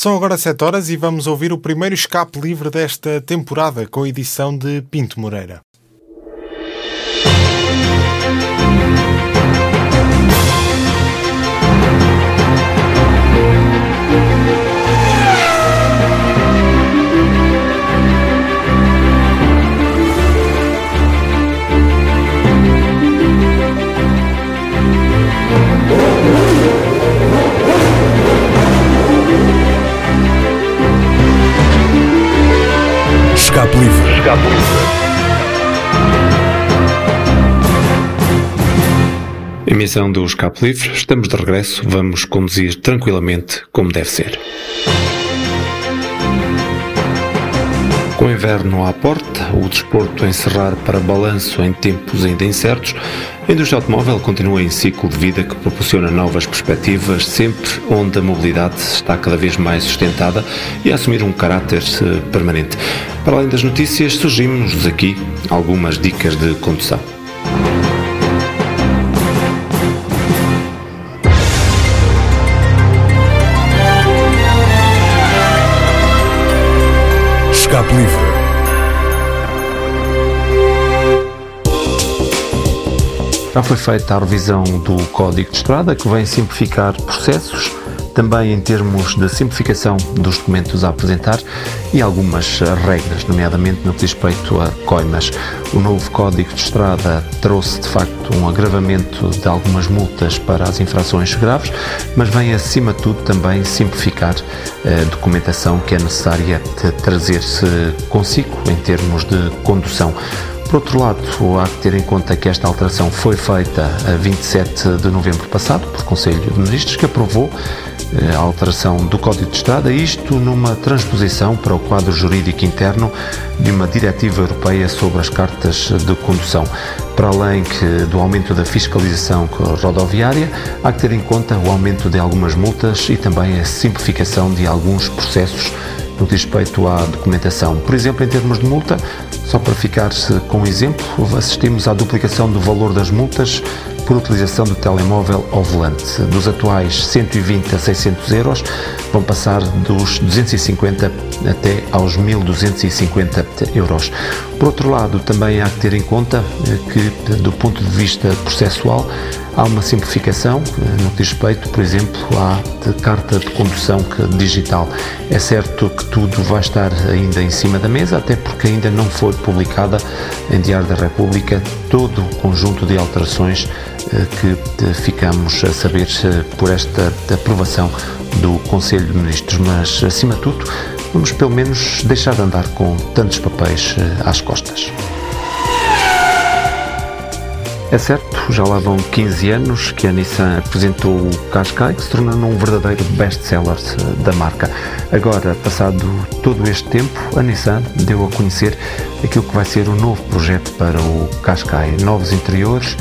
São agora 7 horas e vamos ouvir o primeiro escape livre desta temporada com a edição de Pinto Moreira. Emissão do Escape Livre, estamos de regresso, vamos conduzir tranquilamente como deve ser. Com o inverno à porta, o desporto a encerrar para balanço em tempos ainda incertos, a indústria automóvel continua em ciclo de vida que proporciona novas perspectivas, sempre onde a mobilidade está cada vez mais sustentada e a assumir um caráter eh, permanente. Para além das notícias, surgimos aqui algumas dicas de condução. Já foi feita a revisão do Código de Estrada, que vem simplificar processos, também em termos de simplificação dos documentos a apresentar e algumas regras, nomeadamente no que diz respeito a coimas. O novo Código de Estrada trouxe, de facto, um agravamento de algumas multas para as infrações graves, mas vem, acima de tudo, também simplificar a documentação que é necessária trazer-se consigo em termos de condução. Por outro lado, há que ter em conta que esta alteração foi feita a 27 de novembro passado por Conselho de Ministros, que aprovou eh, a alteração do Código de Estrada, isto numa transposição para o quadro jurídico interno de uma diretiva europeia sobre as cartas de condução. Para além que do aumento da fiscalização rodoviária, há que ter em conta o aumento de algumas multas e também a simplificação de alguns processos no que diz respeito à documentação. Por exemplo, em termos de multa, só para ficar com um exemplo, assistimos à duplicação do valor das multas por utilização do telemóvel ao volante. Dos atuais 120 a 600 euros, vão passar dos 250 até aos 1250 euros. Por outro lado, também há que ter em conta eh, que, do ponto de vista processual, há uma simplificação eh, no que diz respeito, por exemplo, à carta de condução digital. É certo que tudo vai estar ainda em cima da mesa, até porque ainda não foi publicada em Diário da República todo o conjunto de alterações eh, que ficamos a saber por esta aprovação do Conselho de Ministros, mas acima de tudo, vamos pelo menos deixar de andar com tantos papéis eh, às costas. É certo, já lá vão 15 anos que a Nissan apresentou o Qashqai, que se tornou um verdadeiro best-seller eh, da marca. Agora, passado todo este tempo, a Nissan deu a conhecer aquilo que vai ser o novo projeto para o Qashqai. Novos interiores,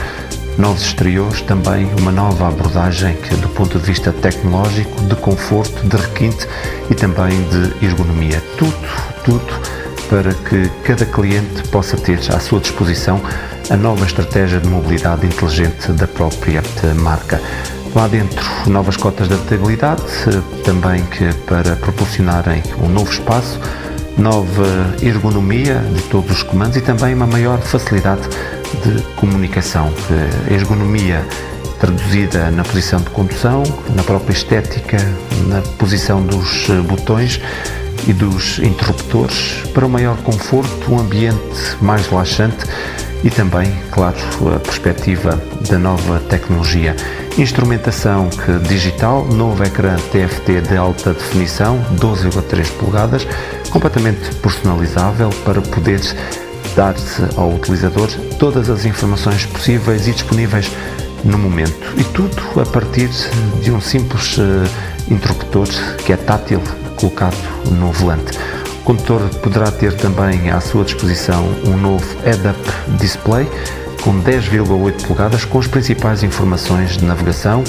novos exteriores, também uma nova abordagem que, do ponto de vista tecnológico, de conforto, de requinte e também de ergonomia. Tudo, tudo para que cada cliente possa ter à sua disposição a nova estratégia de mobilidade inteligente da própria marca. Lá dentro, novas cotas de adaptabilidade, também que para proporcionarem um novo espaço, nova ergonomia de todos os comandos e também uma maior facilidade de comunicação. A ergonomia traduzida na posição de condução, na própria estética, na posição dos botões e dos interruptores para um maior conforto, um ambiente mais relaxante e também, claro, a perspectiva da nova tecnologia. Instrumentação digital, novo ecrã TFT de alta definição, 12,3 polegadas, completamente personalizável para poder dar-se ao utilizador todas as informações possíveis e disponíveis no momento. E tudo a partir de um simples uh, interruptor que é tátil colocado no volante. O condutor poderá ter também à sua disposição um novo head-up display com 10,8 polegadas com as principais informações de navegação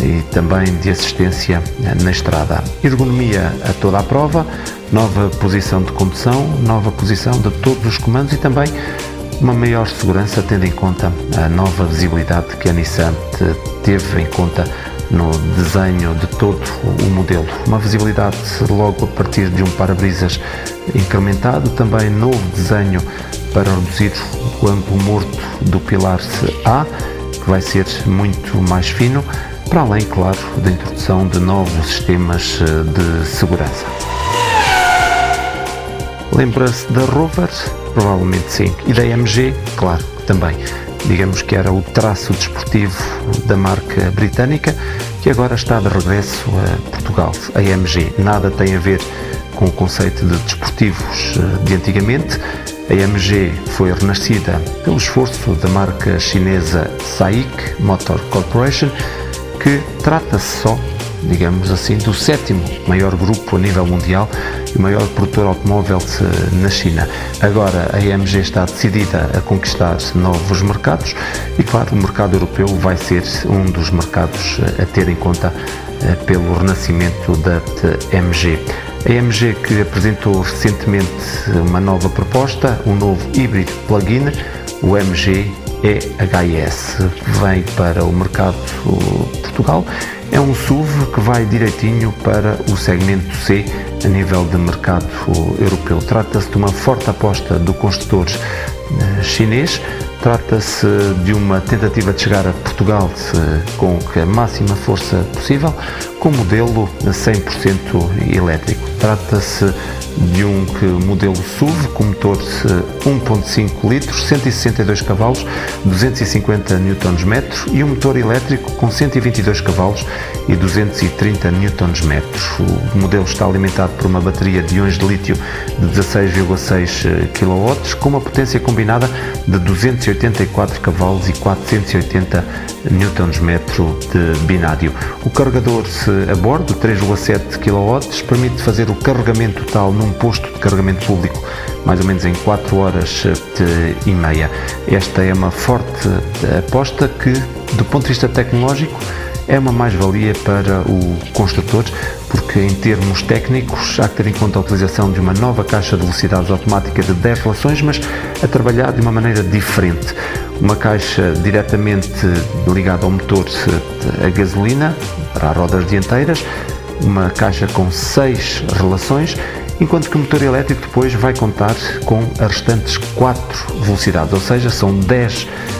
e também de assistência na estrada. Ergonomia a toda a prova, nova posição de condução, nova posição de todos os comandos e também uma maior segurança tendo em conta a nova visibilidade que a Nissan teve em conta no desenho de todo o modelo. Uma visibilidade logo a partir de um para-brisas incrementado, também novo desenho para reduzir o ângulo morto do pilar A, que vai ser muito mais fino, para além, claro, da introdução de novos sistemas eh, de segurança. Lembra-se da Rover? Provavelmente sim. E da MG? Claro, também. Digamos que era o traço desportivo da marca britânica que agora está de regresso a Portugal. A MG nada tem a ver com o conceito de desportivos eh, de antigamente. A MG foi renascida pelo esforço da marca chinesa SAIC Motor Corporation, que trata-se só, digamos assim, do sétimo maior grupo a nível mundial e maior produtor automóvel na China. Agora a AMG está decidida a conquistar novos mercados e, claro, o mercado europeu vai ser um dos mercados a ter em conta eh, pelo renascimento da AMG. A AMG que apresentou recentemente uma nova proposta, um novo híbrido plug-in, o MG EHS, vem para o mercado Portugal. É um SUV que vai direitinho para o segmento C a nível de mercado europeu. Trata-se de uma forte aposta do construtor eh, chinês. Trata-se de uma tentativa de chegar a Portugal com a máxima força possível, com modelo 100% elétrico. Trata-se de um modelo SUV com motor 1.5 litros, 162 cavalos, 250 Nm e um motor elétrico com 122 cavalos e 230 Nm. O modelo está alimentado por uma bateria de íons de lítio de 16,6 kW com uma potência combinada de 284 cavalos e 480 Nm de binário. O carregador a bordo, 3,7 kW, permite fazer o carregamento total num posto de carregamento público mais ou menos em 4 horas e meia. Esta é uma forte aposta que, do ponto de vista tecnológico, é uma mais-valia para o construtor, porque em termos técnicos há que ter em conta a utilização de uma nova caixa de velocidades automática de deflações, mas a trabalhar de uma maneira diferente. Uma caixa diretamente ligada ao motor a gasolina para as rodas dianteiras, uma caixa com seis relações enquanto que o motor elétrico depois vai contar com as restantes 4 velocidades, ou seja, são 10 velocidades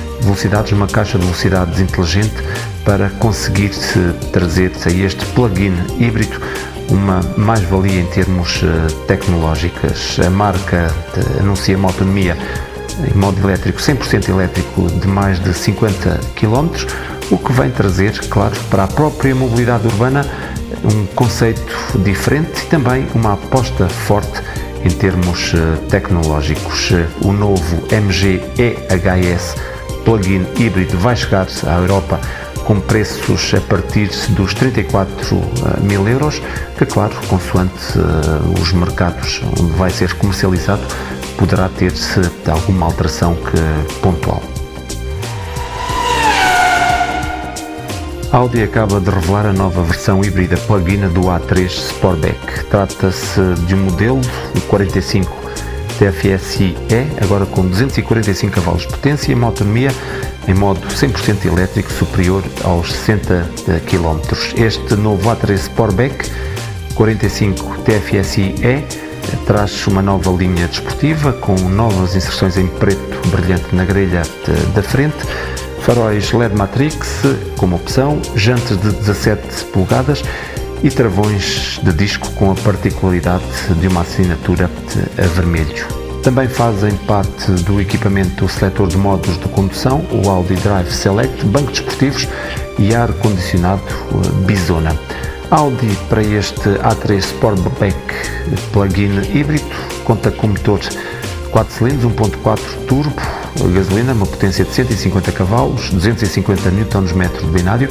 numa caixa de velocidades inteligente para conseguir trazer a este plug-in híbrido uma mais-valia em termos eh, tecnológicos. A marca eh, anuncia uma autonomia em modo elétrico, 100% elétrico, de mais de 50 km, o que vem trazer, claro, para a própria mobilidade urbana um conceito diferente e também uma aposta forte em termos eh, tecnológicos. O novo MG EHS plug-in híbrido vai chegar à Europa com preços a partir dos 34 eh, mil euros, que claro, consoante uh, os mercados onde vai ser comercializado, poderá ter-se alguma alteração que, pontual. Audi acaba de revelar a nova versão híbrida plug-in do A3 Sportback. Trata-se de um modelo, o 45 TFSI E, agora com 245 cavalos de potência e uma autonomia em modo 100% elétrico superior aos 60 km. Este novo A3 Sportback 45 TFSI E traz uma nova linha desportiva com novas inserções em preto brilhante na grelha da frente faróis LED Matrix como opção, jantes de 17 polegadas e travões de disco com a particularidade de uma assinatura a vermelho. Também fazem parte do equipamento o seletor de modos de condução, o Audi Drive Select, banco desportivos e ar-condicionado Bizona. Audi para este A3 Sportback plug-in híbrido conta com motor 4 cilindros 1.4 turbo gasolina, uma potência de 150 cavalos, 250 Nm de binário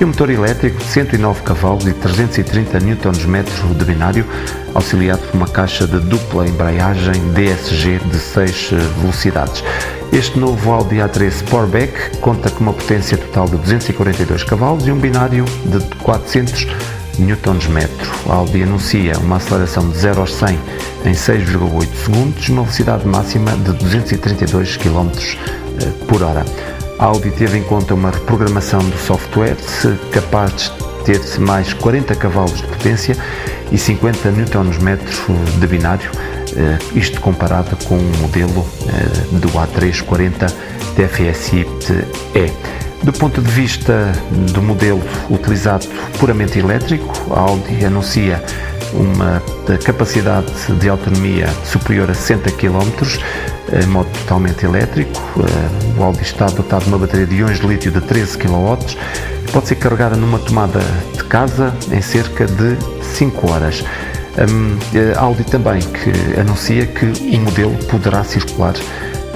e um motor elétrico de 109 cavalos e 330 Nm de binário, auxiliado por uma caixa de dupla embreagem DSG de 6 velocidades. Este novo Audi A3 Sportback conta com uma potência total de 242 cavalos e um binário de 400 Nm. Audi anuncia uma aceleração de 0 aos 100 em 6,8 segundos, uma velocidade máxima de 232 km eh, por hora. A Audi teve em conta uma reprogramação do software capaz de ter mais 40 cavalos de potência e 50 Nm de binário, eh, isto comparado com o modelo eh, do A340 TFSI-E. Do ponto de vista do modelo utilizado puramente elétrico, a Audi anuncia uma capacidade de autonomia superior a 60 km, em modo totalmente elétrico. Eh, o Audi está dotado de uma bateria de íons de lítio de 13 kW, pode ser carregada numa tomada de casa em cerca de 5 horas. Hum, a Audi também que anuncia que o modelo poderá circular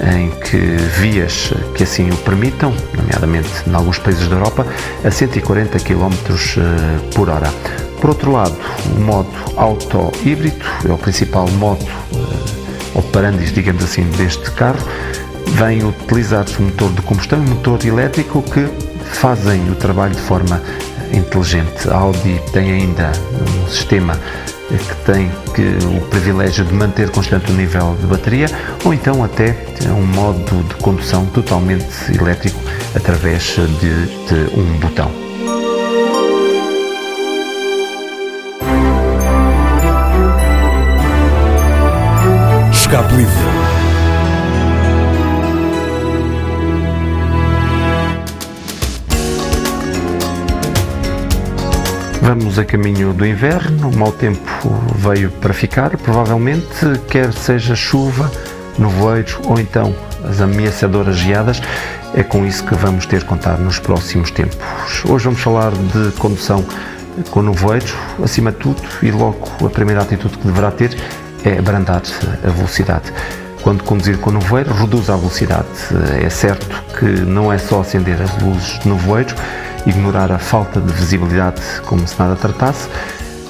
em que vias que assim o permitam, nomeadamente em alguns países da Europa, a 140 km eh, por hora. Por outro lado, o modo auto híbrido é o principal modo uh, operandis, digamos assim, deste carro. Vem utilizar-se um motor de combustão e um motor elétrico que fazem o trabalho de forma inteligente. A Audi tem ainda um sistema que tem que, o privilégio de manter constante o nível de bateria ou então até um modo de condução totalmente elétrico através de, de um botão. Vamos a caminho do inverno, o mau tempo veio para ficar, provavelmente, quer seja chuva, nevoeiro ou então as ameaçadoras geadas, é com isso que vamos ter que contar nos próximos tempos. Hoje vamos falar de condução com nevoeiro, acima de tudo, e logo a primeira atitude que deverá ter é abrandar a velocidade. Quando conduzir com nevoeiro, reduz a velocidade. É certo que não é só acender as luzes de nevoeiro, ignorar a falta de visibilidade como se nada tratasse.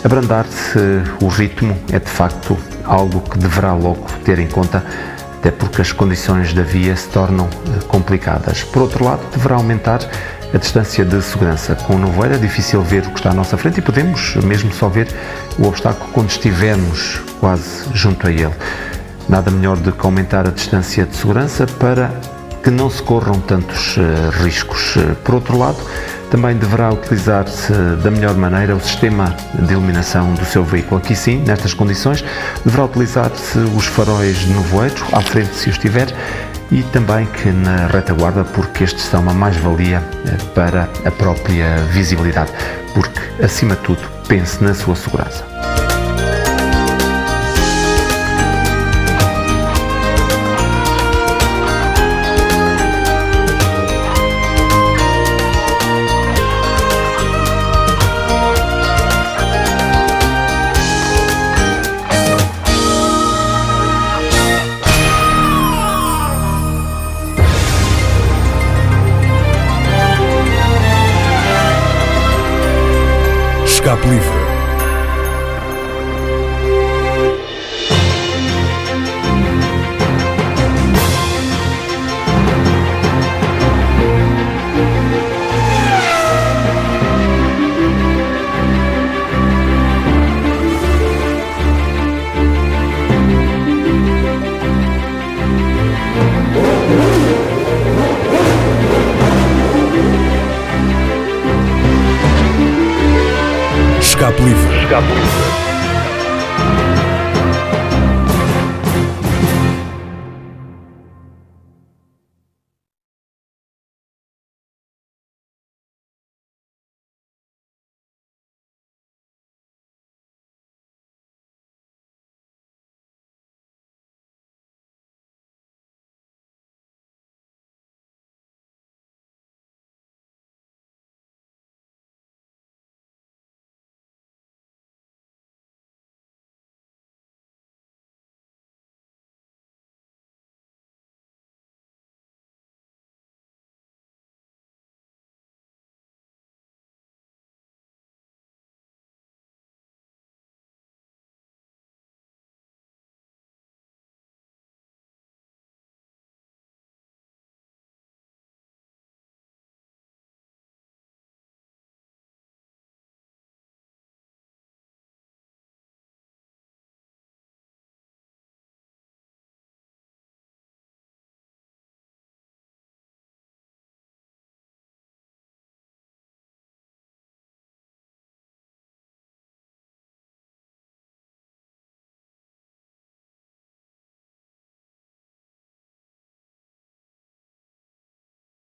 Abrandar-se o ritmo é de facto algo que deverá logo ter em conta, até porque as condições da via se tornam eh, complicadas. Por outro lado, deverá aumentar a distância de segurança. Com o nevoeiro é difícil ver o que está à nossa frente e podemos mesmo só ver o obstáculo quando estivermos quase junto a ele. Nada melhor do que aumentar a distância de segurança para que não se corram tantos uh, riscos. Por outro lado, também deverá utilizar-se da melhor maneira o sistema de iluminação do seu veículo. Aqui sim, nestas condições, deverá utilizar-se os faróis de nevoeiro, à frente se os tiver, e também que na retaguarda, porque estes são uma mais-valia eh, para a própria visibilidade, porque, acima de tudo, pense na sua segurança. Escape Livre. Escape Livre.